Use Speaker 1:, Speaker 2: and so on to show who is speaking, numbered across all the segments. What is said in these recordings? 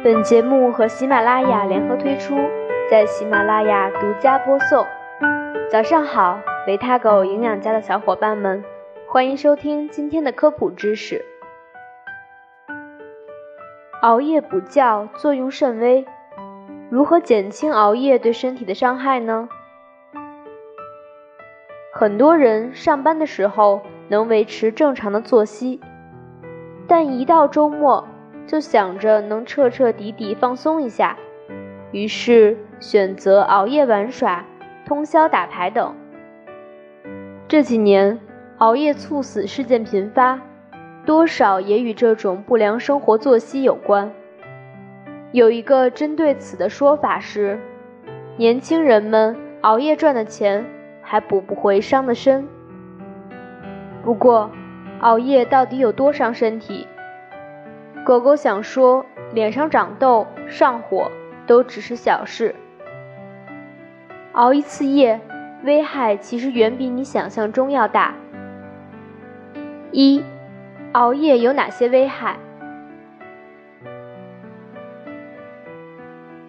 Speaker 1: 本节目和喜马拉雅联合推出，在喜马拉雅独家播送。早上好，维他狗营养家的小伙伴们，欢迎收听今天的科普知识。熬夜补觉作用甚微，如何减轻熬夜对身体的伤害呢？很多人上班的时候能维持正常的作息，但一到周末就想着能彻彻底底放松一下，于是选择熬夜玩耍、通宵打牌等。这几年熬夜猝死事件频发，多少也与这种不良生活作息有关。有一个针对此的说法是：年轻人们熬夜赚的钱。还补不回伤的身。不过，熬夜到底有多伤身体？狗狗想说，脸上长痘、上火都只是小事，熬一次夜，危害其实远比你想象中要大。一，熬夜有哪些危害？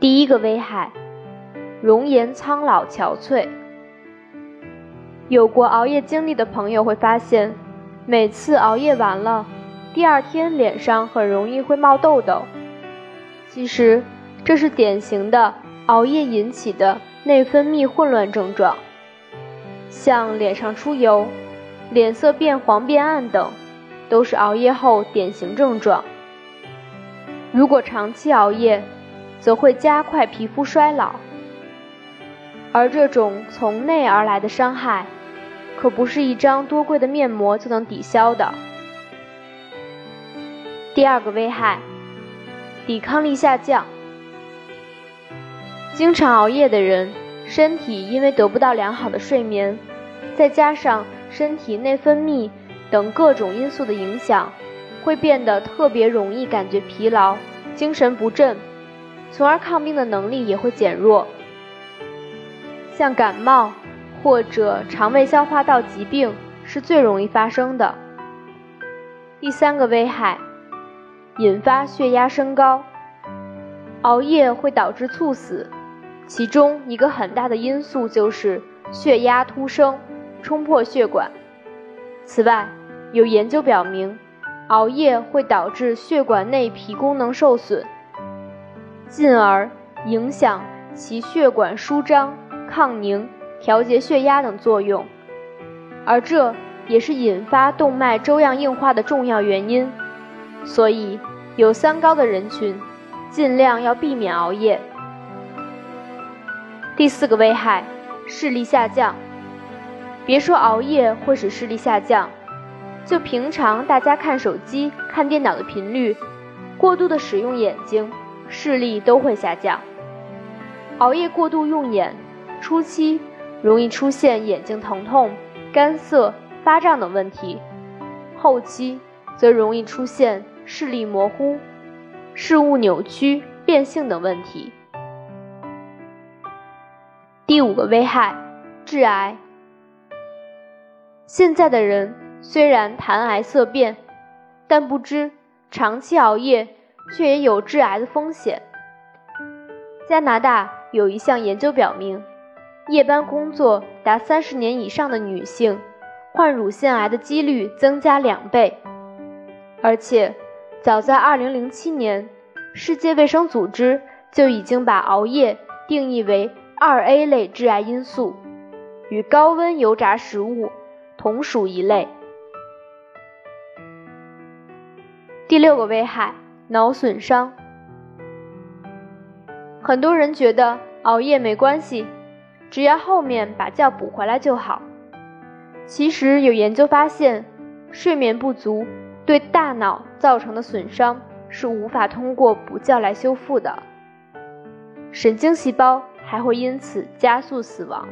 Speaker 1: 第一个危害，容颜苍老憔悴。有过熬夜经历的朋友会发现，每次熬夜完了，第二天脸上很容易会冒痘痘。其实这是典型的熬夜引起的内分泌混乱症状，像脸上出油、脸色变黄变暗等，都是熬夜后典型症状。如果长期熬夜，则会加快皮肤衰老，而这种从内而来的伤害。可不是一张多贵的面膜就能抵消的。第二个危害，抵抗力下降。经常熬夜的人，身体因为得不到良好的睡眠，再加上身体内分泌等各种因素的影响，会变得特别容易感觉疲劳、精神不振，从而抗病的能力也会减弱，像感冒。或者肠胃消化道疾病是最容易发生的。第三个危害，引发血压升高。熬夜会导致猝死，其中一个很大的因素就是血压突升，冲破血管。此外，有研究表明，熬夜会导致血管内皮功能受损，进而影响其血管舒张、抗凝。调节血压等作用，而这也是引发动脉粥样硬化的重要原因。所以，有三高的人群，尽量要避免熬夜。第四个危害，视力下降。别说熬夜会使视力下降，就平常大家看手机、看电脑的频率，过度的使用眼睛，视力都会下降。熬夜过度用眼，初期。容易出现眼睛疼痛、干涩、发胀等问题，后期则容易出现视力模糊、视物扭曲、变性等问题。第五个危害，致癌。现在的人虽然谈癌色变，但不知长期熬夜却也有致癌的风险。加拿大有一项研究表明。夜班工作达三十年以上的女性，患乳腺癌的几率增加两倍。而且，早在二零零七年，世界卫生组织就已经把熬夜定义为二 A 类致癌因素，与高温油炸食物同属一类。第六个危害，脑损伤。很多人觉得熬夜没关系。只要后面把觉补回来就好。其实有研究发现，睡眠不足对大脑造成的损伤是无法通过补觉来修复的，神经细胞还会因此加速死亡。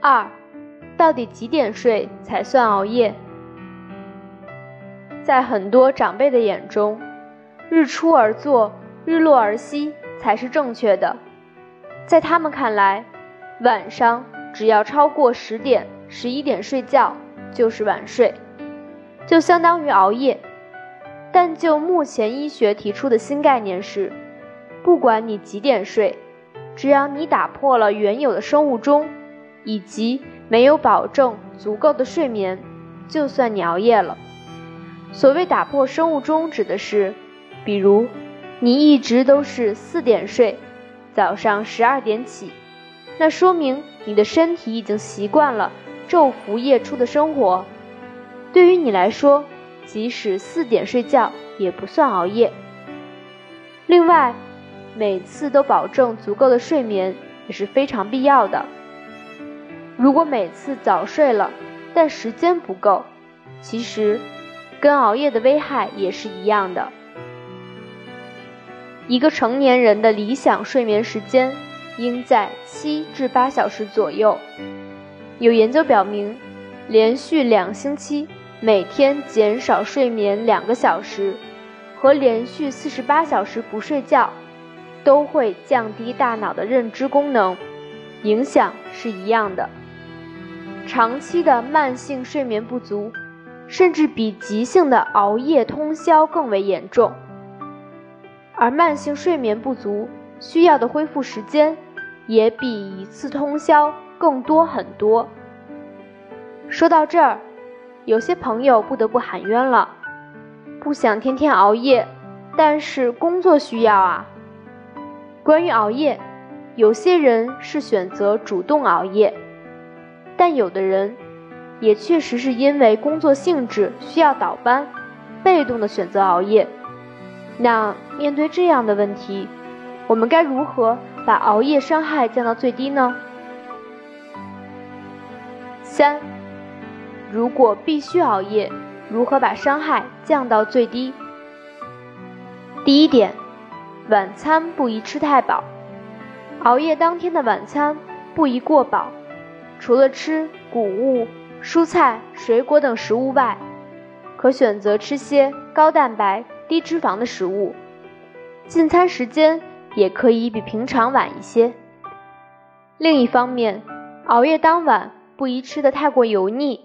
Speaker 1: 二，到底几点睡才算熬夜？在很多长辈的眼中，日出而作。日落而息才是正确的，在他们看来，晚上只要超过十点、十一点睡觉就是晚睡，就相当于熬夜，但就目前医学提出的新概念是，不管你几点睡，只要你打破了原有的生物钟，以及没有保证足够的睡眠，就算你熬夜了。所谓打破生物钟，指的是，比如你一直都是四点睡，早上十二点起，那说明你的身体已经习惯了昼伏夜出的生活。对于你来说，即使四点睡觉也不算熬夜。另外，每次都保证足够的睡眠也是非常必要的。如果每次早睡了，但时间不够，其实跟熬夜的危害也是一样的。一个成年人的理想睡眠时间应在七至八小时左右。有研究表明，连续两星期。每天减少睡眠两个小时，和连续四十八小时不睡觉，都会降低大脑的认知功能，影响是一样的。长期的慢性睡眠不足，甚至比急性的熬夜通宵更为严重。而慢性睡眠不足需要的恢复时间，也比一次通宵更多很多。说到这儿。有些朋友不得不喊冤了，不想天天熬夜，但是工作需要啊。关于熬夜，有些人是选择主动熬夜，但有的人也确实是因为工作性质需要倒班，被动的选择熬夜。那面对这样的问题，我们该如何把熬夜伤害降到最低呢？三。如果必须熬夜，如何把伤害降到最低？第一点，晚餐不宜吃太饱。熬夜当天的晚餐不宜过饱，除了吃谷物、蔬菜、水果等食物外，可选择吃些高蛋白、低脂肪的食物。进餐时间也可以比平常晚一些。另一方面，熬夜当晚不宜吃的太过油腻。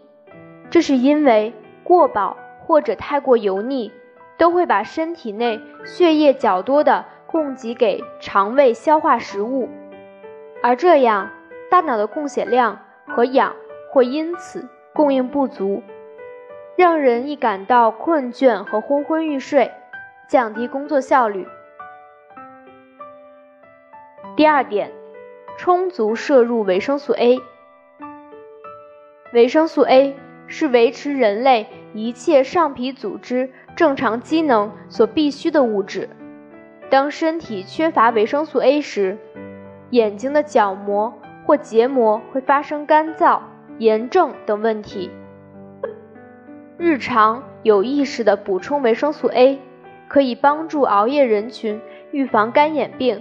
Speaker 1: 这是因为过饱或者太过油腻，都会把身体内血液较多的供给给肠胃消化食物，而这样大脑的供血量和氧会因此供应不足，让人易感到困倦和昏昏欲睡，降低工作效率。第二点，充足摄入维生素 A，维生素 A。是维持人类一切上皮组织正常机能所必需的物质。当身体缺乏维生素 A 时，眼睛的角膜或结膜会发生干燥、炎症等问题。日常有意识的补充维生素 A，可以帮助熬夜人群预防干眼病，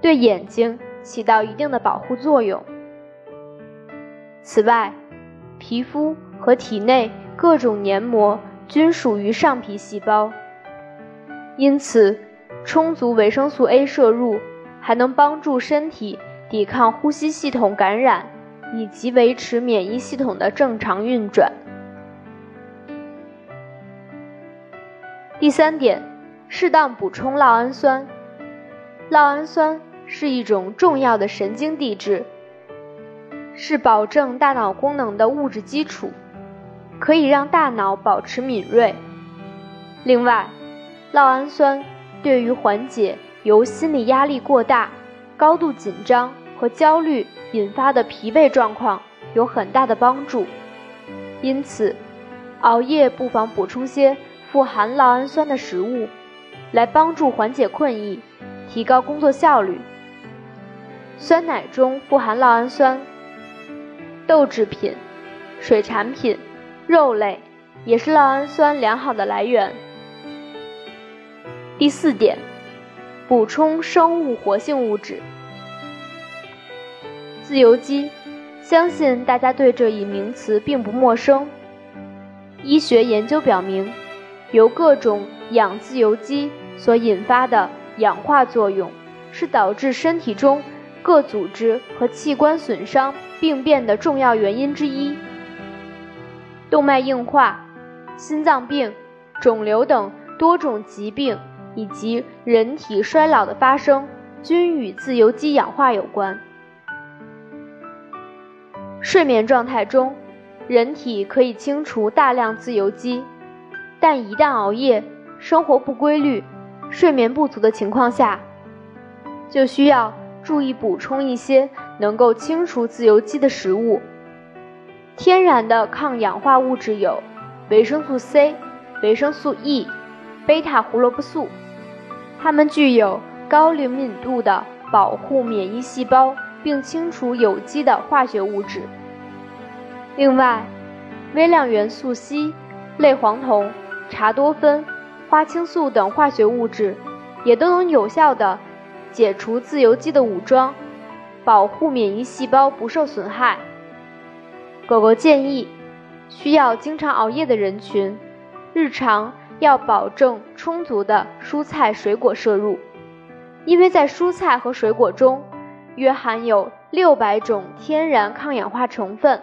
Speaker 1: 对眼睛起到一定的保护作用。此外，皮肤和体内各种黏膜均属于上皮细胞，因此充足维生素 A 摄入还能帮助身体抵抗呼吸系统感染，以及维持免疫系统的正常运转。第三点，适当补充酪氨酸。酪氨酸是一种重要的神经递质。是保证大脑功能的物质基础，可以让大脑保持敏锐。另外，酪氨酸对于缓解由心理压力过大、高度紧张和焦虑引发的疲惫状况有很大的帮助。因此，熬夜不妨补充些富含酪氨酸的食物，来帮助缓解困意，提高工作效率。酸奶中富含酪氨酸。豆制品、水产品、肉类也是酪氨酸良好的来源。第四点，补充生物活性物质。自由基，相信大家对这一名词并不陌生。医学研究表明，由各种氧自由基所引发的氧化作用，是导致身体中各组织和器官损伤。病变的重要原因之一，动脉硬化、心脏病、肿瘤等多种疾病以及人体衰老的发生，均与自由基氧化有关。睡眠状态中，人体可以清除大量自由基，但一旦熬夜、生活不规律、睡眠不足的情况下，就需要注意补充一些能够清除自由基的食物。天然的抗氧化物质有维生素 C、维生素 E、贝塔胡萝卜素，它们具有高灵敏度的保护免疫细胞。并清除有机的化学物质。另外，微量元素硒、类黄酮、茶多酚、花青素等化学物质也都能有效地解除自由基的武装，保护免疫细胞不受损害。狗狗建议，需要经常熬夜的人群，日常要保证充足的蔬菜水果摄入，因为在蔬菜和水果中。约含有六百种天然抗氧化成分，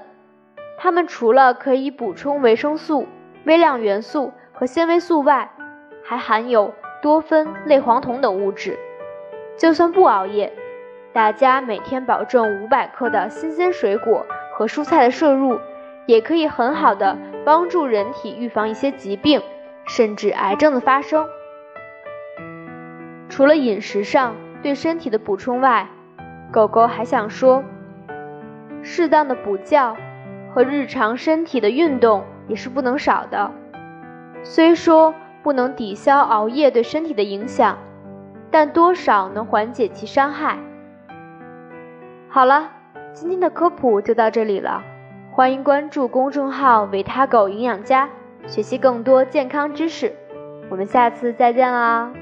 Speaker 1: 它们除了可以补充维生素、微量元素和纤维素外，还含有多酚、类黄酮等物质。就算不熬夜，大家每天保证五百克的新鲜水果和蔬菜的摄入，也可以很好的帮助人体预防一些疾病，甚至癌症的发生。除了饮食上对身体的补充外，狗狗还想说，适当的补觉和日常身体的运动也是不能少的。虽说不能抵消熬夜对身体的影响，但多少能缓解其伤害。好了，今天的科普就到这里了，欢迎关注公众号“维他狗营养家”，学习更多健康知识。我们下次再见啦！